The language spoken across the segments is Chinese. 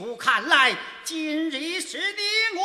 不看来，今日是你我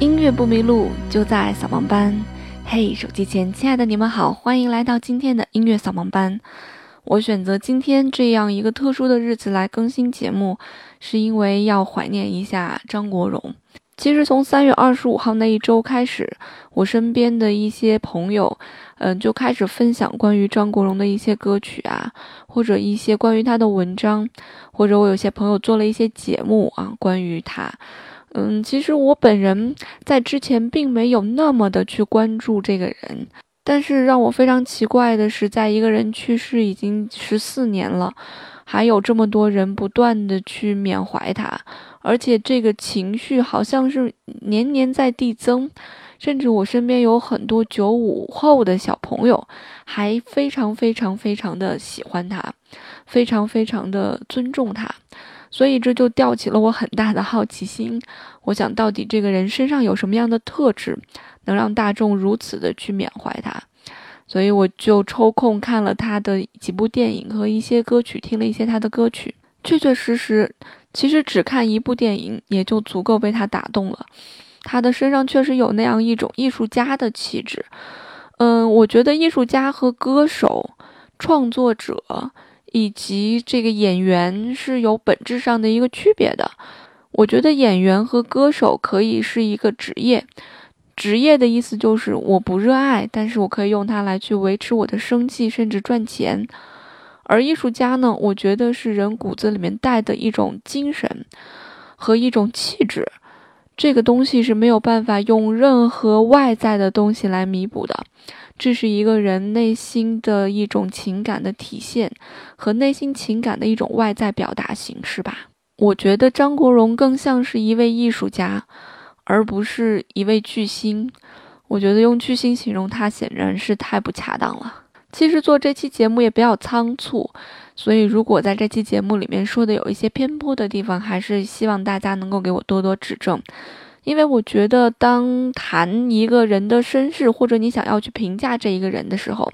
音乐不迷路，就在扫盲班。嘿，手机前亲爱的你们好，欢迎来到今天的音乐扫盲班。我选择今天这样一个特殊的日子来更新节目，是因为要怀念一下张国荣。其实从三月二十五号那一周开始，我身边的一些朋友，嗯，就开始分享关于张国荣的一些歌曲啊，或者一些关于他的文章，或者我有些朋友做了一些节目啊，关于他。嗯，其实我本人在之前并没有那么的去关注这个人，但是让我非常奇怪的是，在一个人去世已经十四年了。还有这么多人不断的去缅怀他，而且这个情绪好像是年年在递增，甚至我身边有很多九五后的小朋友还非常非常非常的喜欢他，非常非常的尊重他，所以这就吊起了我很大的好奇心。我想到底这个人身上有什么样的特质，能让大众如此的去缅怀他？所以我就抽空看了他的几部电影和一些歌曲，听了一些他的歌曲。确确实实，其实只看一部电影也就足够被他打动了。他的身上确实有那样一种艺术家的气质。嗯，我觉得艺术家和歌手、创作者以及这个演员是有本质上的一个区别的。我觉得演员和歌手可以是一个职业。职业的意思就是我不热爱，但是我可以用它来去维持我的生计，甚至赚钱。而艺术家呢，我觉得是人骨子里面带的一种精神和一种气质，这个东西是没有办法用任何外在的东西来弥补的。这是一个人内心的一种情感的体现和内心情感的一种外在表达形式吧。我觉得张国荣更像是一位艺术家。而不是一位巨星，我觉得用巨星形容他显然是太不恰当了。其实做这期节目也比较仓促，所以如果在这期节目里面说的有一些偏颇的地方，还是希望大家能够给我多多指正。因为我觉得，当谈一个人的身世，或者你想要去评价这一个人的时候，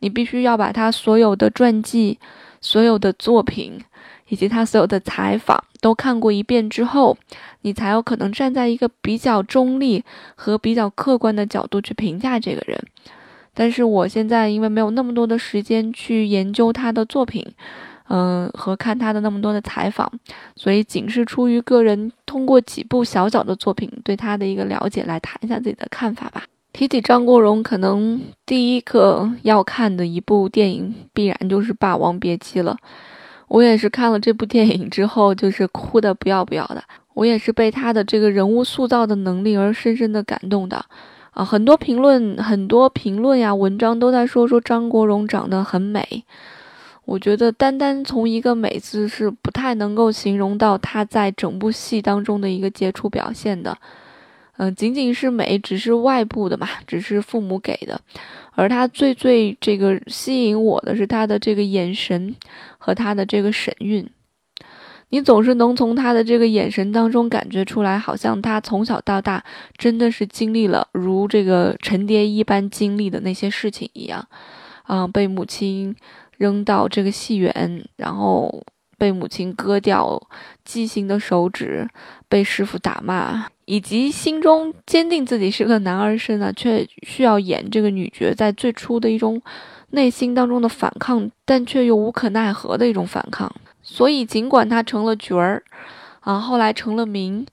你必须要把他所有的传记、所有的作品。以及他所有的采访都看过一遍之后，你才有可能站在一个比较中立和比较客观的角度去评价这个人。但是我现在因为没有那么多的时间去研究他的作品，嗯，和看他的那么多的采访，所以仅是出于个人通过几部小小的作品对他的一个了解来谈一下自己的看法吧。提起张国荣，可能第一个要看的一部电影必然就是《霸王别姬》了。我也是看了这部电影之后，就是哭的不要不要的。我也是被他的这个人物塑造的能力而深深的感动的，啊，很多评论、很多评论呀、文章都在说说张国荣长得很美。我觉得单单从一个“美”字是不太能够形容到他在整部戏当中的一个杰出表现的。嗯，仅仅是美，只是外部的嘛，只是父母给的。而他最最这个吸引我的是他的这个眼神和他的这个神韵，你总是能从他的这个眼神当中感觉出来，好像他从小到大真的是经历了如这个陈蝶一般经历的那些事情一样，啊，被母亲扔到这个戏园，然后被母亲割掉畸形的手指，被师傅打骂。以及心中坚定自己是个男儿身呢，却需要演这个女角，在最初的一种内心当中的反抗，但却又无可奈何的一种反抗。所以，尽管他成了角儿，啊，后来成了名，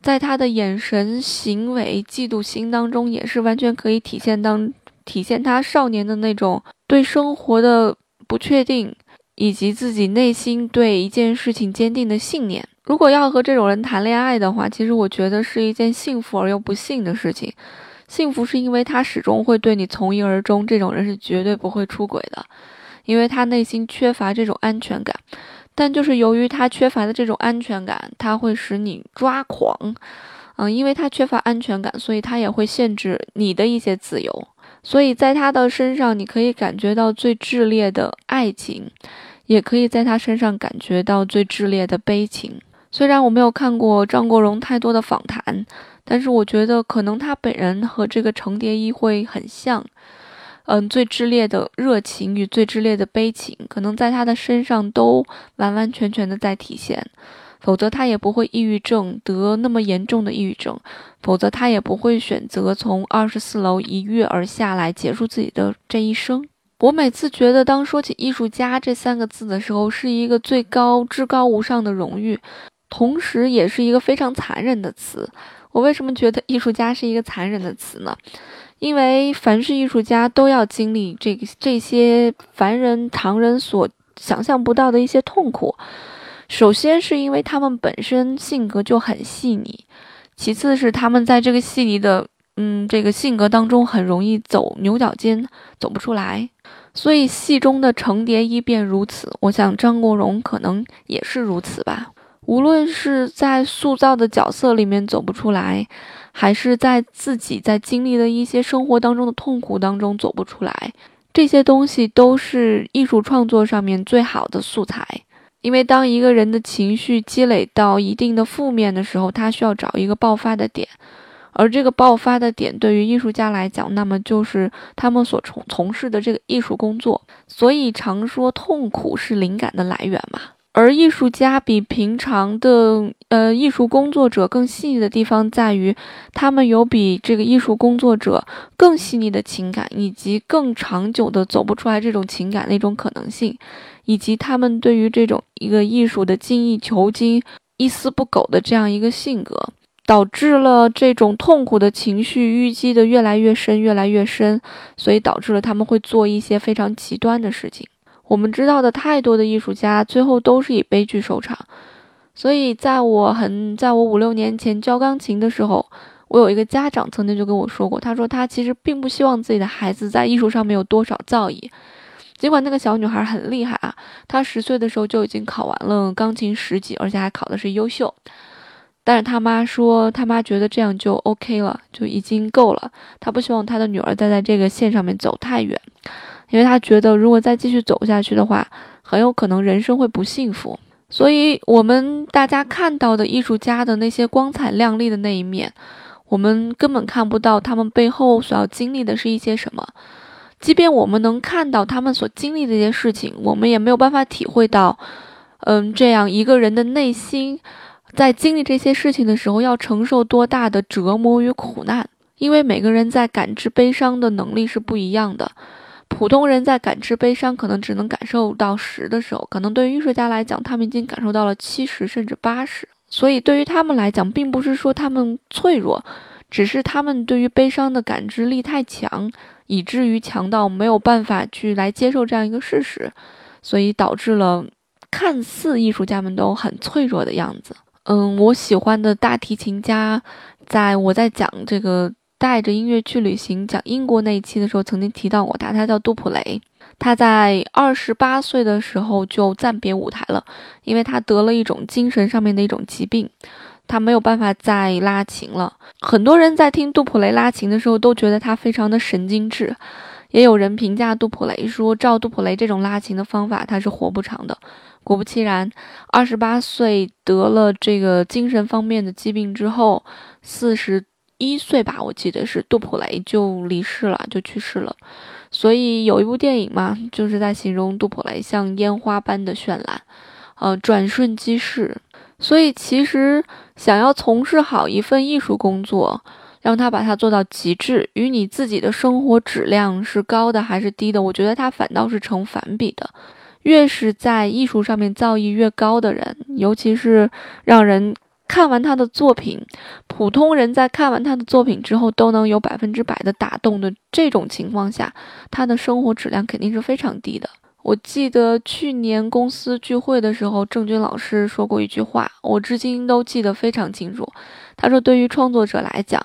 在他的眼神、行为、嫉妒心当中，也是完全可以体现当体现他少年的那种对生活的不确定，以及自己内心对一件事情坚定的信念。如果要和这种人谈恋爱的话，其实我觉得是一件幸福而又不幸的事情。幸福是因为他始终会对你从一而终，这种人是绝对不会出轨的，因为他内心缺乏这种安全感。但就是由于他缺乏的这种安全感，他会使你抓狂。嗯，因为他缺乏安全感，所以他也会限制你的一些自由。所以在他的身上，你可以感觉到最炽烈的爱情，也可以在他身上感觉到最炽烈的悲情。虽然我没有看过张国荣太多的访谈，但是我觉得可能他本人和这个程蝶衣会很像。嗯，最炽烈的热情与最炽烈的悲情，可能在他的身上都完完全全的在体现。否则他也不会抑郁症得那么严重的抑郁症，否则他也不会选择从二十四楼一跃而下来结束自己的这一生。我每次觉得，当说起艺术家这三个字的时候，是一个最高至高无上的荣誉。同时，也是一个非常残忍的词。我为什么觉得艺术家是一个残忍的词呢？因为凡是艺术家都要经历这个这些凡人常人所想象不到的一些痛苦。首先是因为他们本身性格就很细腻，其次是他们在这个细腻的嗯这个性格当中很容易走牛角尖，走不出来。所以戏中的程蝶衣便如此，我想张国荣可能也是如此吧。无论是在塑造的角色里面走不出来，还是在自己在经历的一些生活当中的痛苦当中走不出来，这些东西都是艺术创作上面最好的素材。因为当一个人的情绪积累到一定的负面的时候，他需要找一个爆发的点，而这个爆发的点对于艺术家来讲，那么就是他们所从从事的这个艺术工作。所以常说痛苦是灵感的来源嘛。而艺术家比平常的呃艺术工作者更细腻的地方在于，他们有比这个艺术工作者更细腻的情感，以及更长久的走不出来这种情感的一种可能性，以及他们对于这种一个艺术的精益求精、一丝不苟的这样一个性格，导致了这种痛苦的情绪淤积的越来越深、越来越深，所以导致了他们会做一些非常极端的事情。我们知道的太多的艺术家，最后都是以悲剧收场。所以，在我很在我五六年前教钢琴的时候，我有一个家长曾经就跟我说过，他说他其实并不希望自己的孩子在艺术上面有多少造诣。尽管那个小女孩很厉害啊，她十岁的时候就已经考完了钢琴十级，而且还考的是优秀。但是她妈说，她妈觉得这样就 OK 了，就已经够了。她不希望她的女儿再在这个线上面走太远。因为她觉得，如果再继续走下去的话，很有可能人生会不幸福。所以，我们大家看到的艺术家的那些光彩亮丽的那一面，我们根本看不到他们背后所要经历的是一些什么。即便我们能看到他们所经历的一些事情，我们也没有办法体会到，嗯，这样一个人的内心在经历这些事情的时候要承受多大的折磨与苦难。因为每个人在感知悲伤的能力是不一样的。普通人在感知悲伤，可能只能感受到十的时候，可能对于艺术家来讲，他们已经感受到了七十甚至八十。所以对于他们来讲，并不是说他们脆弱，只是他们对于悲伤的感知力太强，以至于强到没有办法去来接受这样一个事实，所以导致了看似艺术家们都很脆弱的样子。嗯，我喜欢的大提琴家，在我在讲这个。带着音乐去旅行，讲英国那一期的时候，曾经提到过他，他叫杜普雷。他在二十八岁的时候就暂别舞台了，因为他得了一种精神上面的一种疾病，他没有办法再拉琴了。很多人在听杜普雷拉琴的时候，都觉得他非常的神经质。也有人评价杜普雷说，照杜普雷这种拉琴的方法，他是活不长的。果不其然，二十八岁得了这个精神方面的疾病之后，四十。一岁吧，我记得是杜普雷就离世了，就去世了。所以有一部电影嘛，就是在形容杜普雷像烟花般的绚烂，呃，转瞬即逝。所以其实想要从事好一份艺术工作，让他把它做到极致，与你自己的生活质量是高的还是低的，我觉得它反倒是成反比的。越是在艺术上面造诣越高的人，尤其是让人。看完他的作品，普通人在看完他的作品之后都能有百分之百的打动的这种情况下，他的生活质量肯定是非常低的。我记得去年公司聚会的时候，郑钧老师说过一句话，我至今都记得非常清楚。他说：“对于创作者来讲，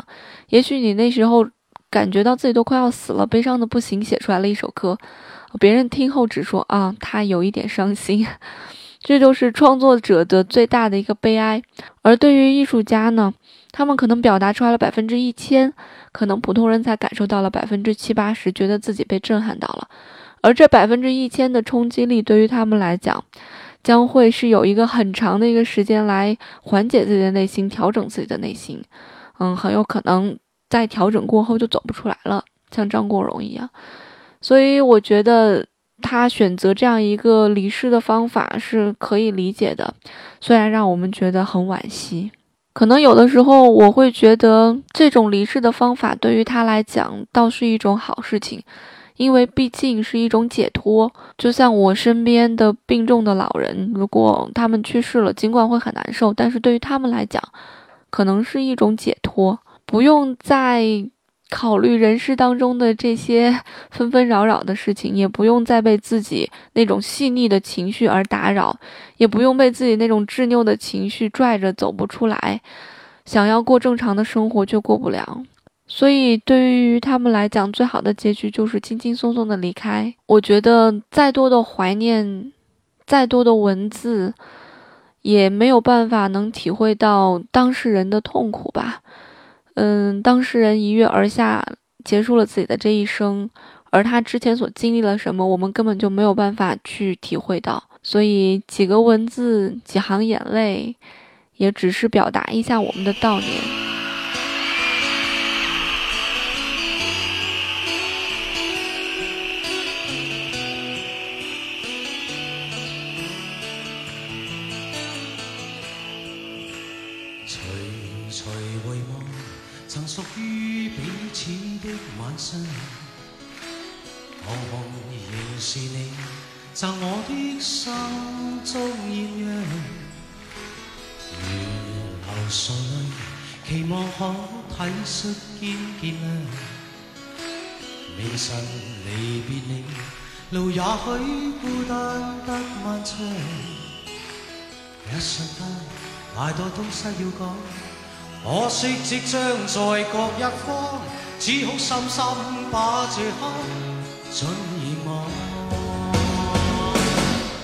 也许你那时候感觉到自己都快要死了，悲伤的不行，写出来了一首歌，别人听后只说啊，他有一点伤心。”这就是创作者的最大的一个悲哀，而对于艺术家呢，他们可能表达出来了百分之一千，可能普通人才感受到了百分之七八十，觉得自己被震撼到了，而这百分之一千的冲击力对于他们来讲，将会是有一个很长的一个时间来缓解自己的内心，调整自己的内心，嗯，很有可能在调整过后就走不出来了，像张国荣一样，所以我觉得。他选择这样一个离世的方法是可以理解的，虽然让我们觉得很惋惜。可能有的时候我会觉得这种离世的方法对于他来讲倒是一种好事情，因为毕竟是一种解脱。就像我身边的病重的老人，如果他们去世了，尽管会很难受，但是对于他们来讲，可能是一种解脱，不用再考虑人世当中的这些纷纷扰扰的事情，也不用再被自己那种细腻的情绪而打扰，也不用被自己那种执拗的情绪拽着走不出来，想要过正常的生活却过不了。所以，对于他们来讲，最好的结局就是轻轻松松的离开。我觉得，再多的怀念，再多的文字，也没有办法能体会到当事人的痛苦吧。嗯，当事人一跃而下，结束了自己的这一生，而他之前所经历了什么，我们根本就没有办法去体会到。所以，几个文字，几行眼泪，也只是表达一下我们的悼念。如流垂泪，期望可体恤兼见谅。明晨离别你，路也许孤单得漫长。一瞬间，太多东西要讲。可惜即将在各一方，只好深深把这刻尽遗忘。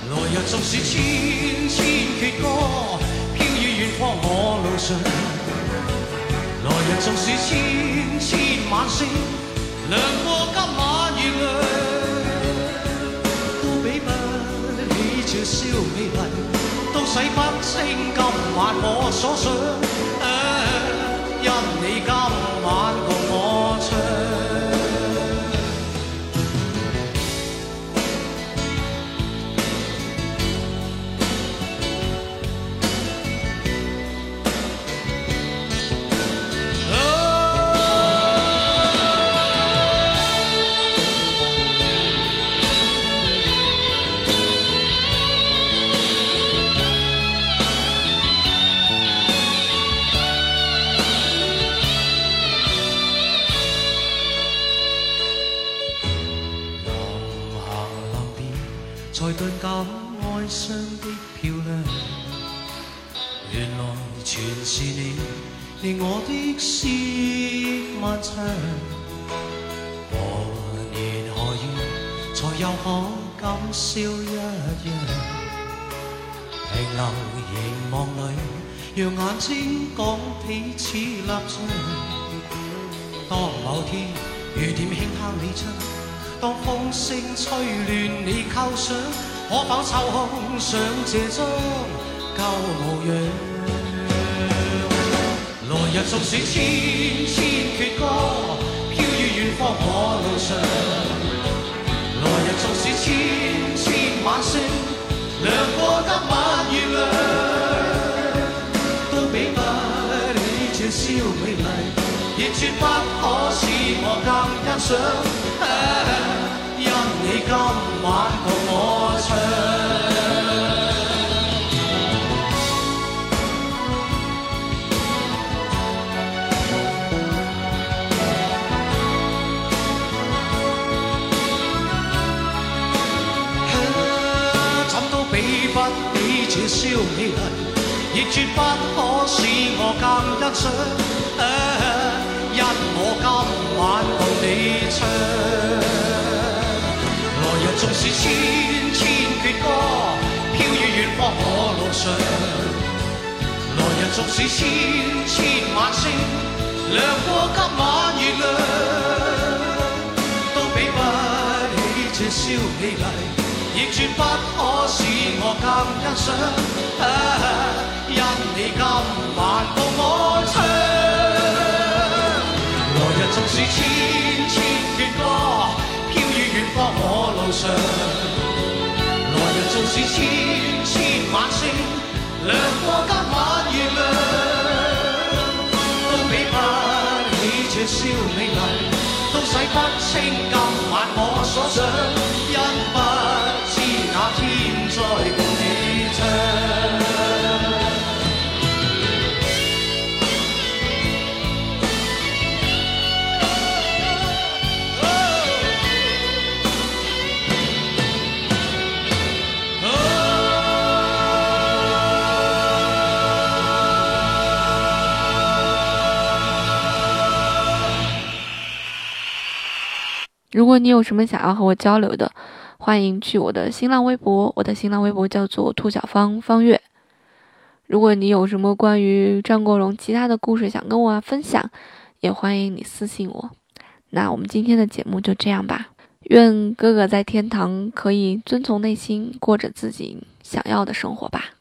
来日纵使千千阙歌，方我路上。来日纵使千千晚星，亮过今晚月亮，都比不起这宵美丽，都洗不清今晚我所想。何年何月才又可今宵一样？停留凝望里，让眼睛讲彼此立场。当某天雨点轻敲你窗，当风声吹乱你构想，可否抽空想这张旧模样？来日纵使千千阙歌，我路上。来日纵使千千晚星，亮过今晚月亮，都比不起这宵美丽，亦绝不可使我更欣赏。因你今晚共我唱。这宵美丽，亦绝不可使我更欣赏。因我今晚共你唱，来日纵使千千阙歌，飘于远方我路上。来日纵使千千晚星，亮过今晚月亮，都比不起这宵美丽。亦绝不可使我更欣赏，因你今晚共我唱。来日纵使千千阙歌，飘于远方我路上。来日纵使千千晚星，亮过今晚月亮，都比不起这宵美丽，都洗不清今晚我所想，如果你有什么想要和我交流的欢迎去我的新浪微博，我的新浪微博叫做兔小芳方月。如果你有什么关于张国荣其他的故事想跟我分享，也欢迎你私信我。那我们今天的节目就这样吧。愿哥哥在天堂可以遵从内心，过着自己想要的生活吧。